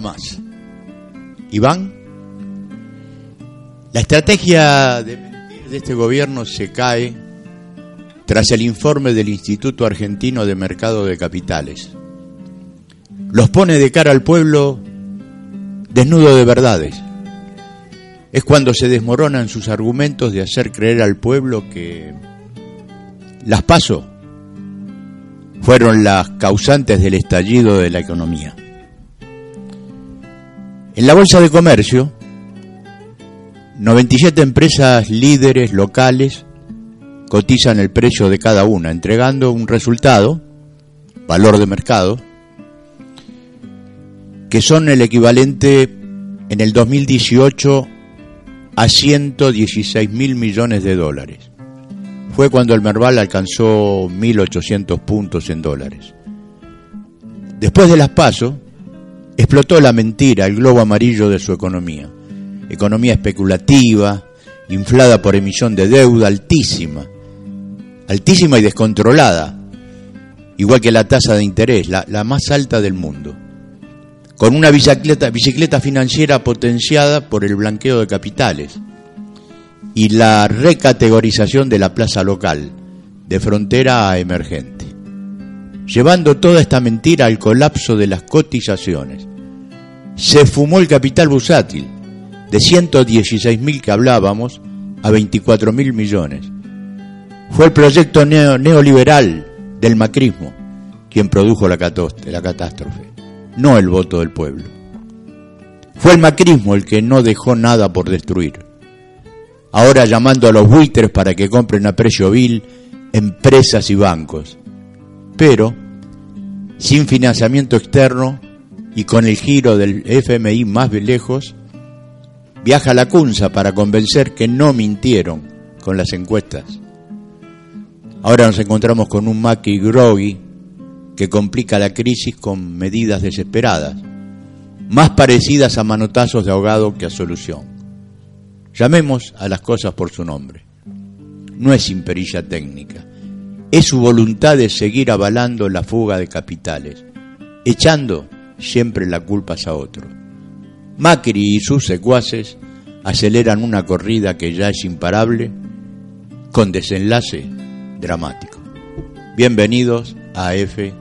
Más. Iván, la estrategia de mentir de este gobierno se cae tras el informe del Instituto Argentino de Mercado de Capitales. Los pone de cara al pueblo desnudo de verdades. Es cuando se desmoronan sus argumentos de hacer creer al pueblo que las paso fueron las causantes del estallido de la economía. En la Bolsa de Comercio, 97 empresas líderes locales cotizan el precio de cada una, entregando un resultado, valor de mercado, que son el equivalente en el 2018 a 116 mil millones de dólares. Fue cuando el Merval alcanzó 1.800 puntos en dólares. Después de las pasos, explotó la mentira, el globo amarillo de su economía. Economía especulativa, inflada por emisión de deuda altísima, altísima y descontrolada, igual que la tasa de interés, la, la más alta del mundo, con una bicicleta, bicicleta financiera potenciada por el blanqueo de capitales. Y la recategorización de la plaza local, de frontera a emergente llevando toda esta mentira al colapso de las cotizaciones. Se fumó el capital bursátil, de 116 mil que hablábamos a 24 mil millones. Fue el proyecto neoliberal del macrismo quien produjo la, la catástrofe, no el voto del pueblo. Fue el macrismo el que no dejó nada por destruir. Ahora llamando a los buitres para que compren a precio vil empresas y bancos pero sin financiamiento externo y con el giro del FMI más lejos, viaja a la Cunza para convencer que no mintieron con las encuestas. Ahora nos encontramos con un Macri groggy que complica la crisis con medidas desesperadas, más parecidas a manotazos de ahogado que a solución. Llamemos a las cosas por su nombre. No es imperilla técnica es su voluntad de seguir avalando la fuga de capitales, echando siempre la culpa a otro. Macri y sus secuaces aceleran una corrida que ya es imparable con desenlace dramático. Bienvenidos a FK.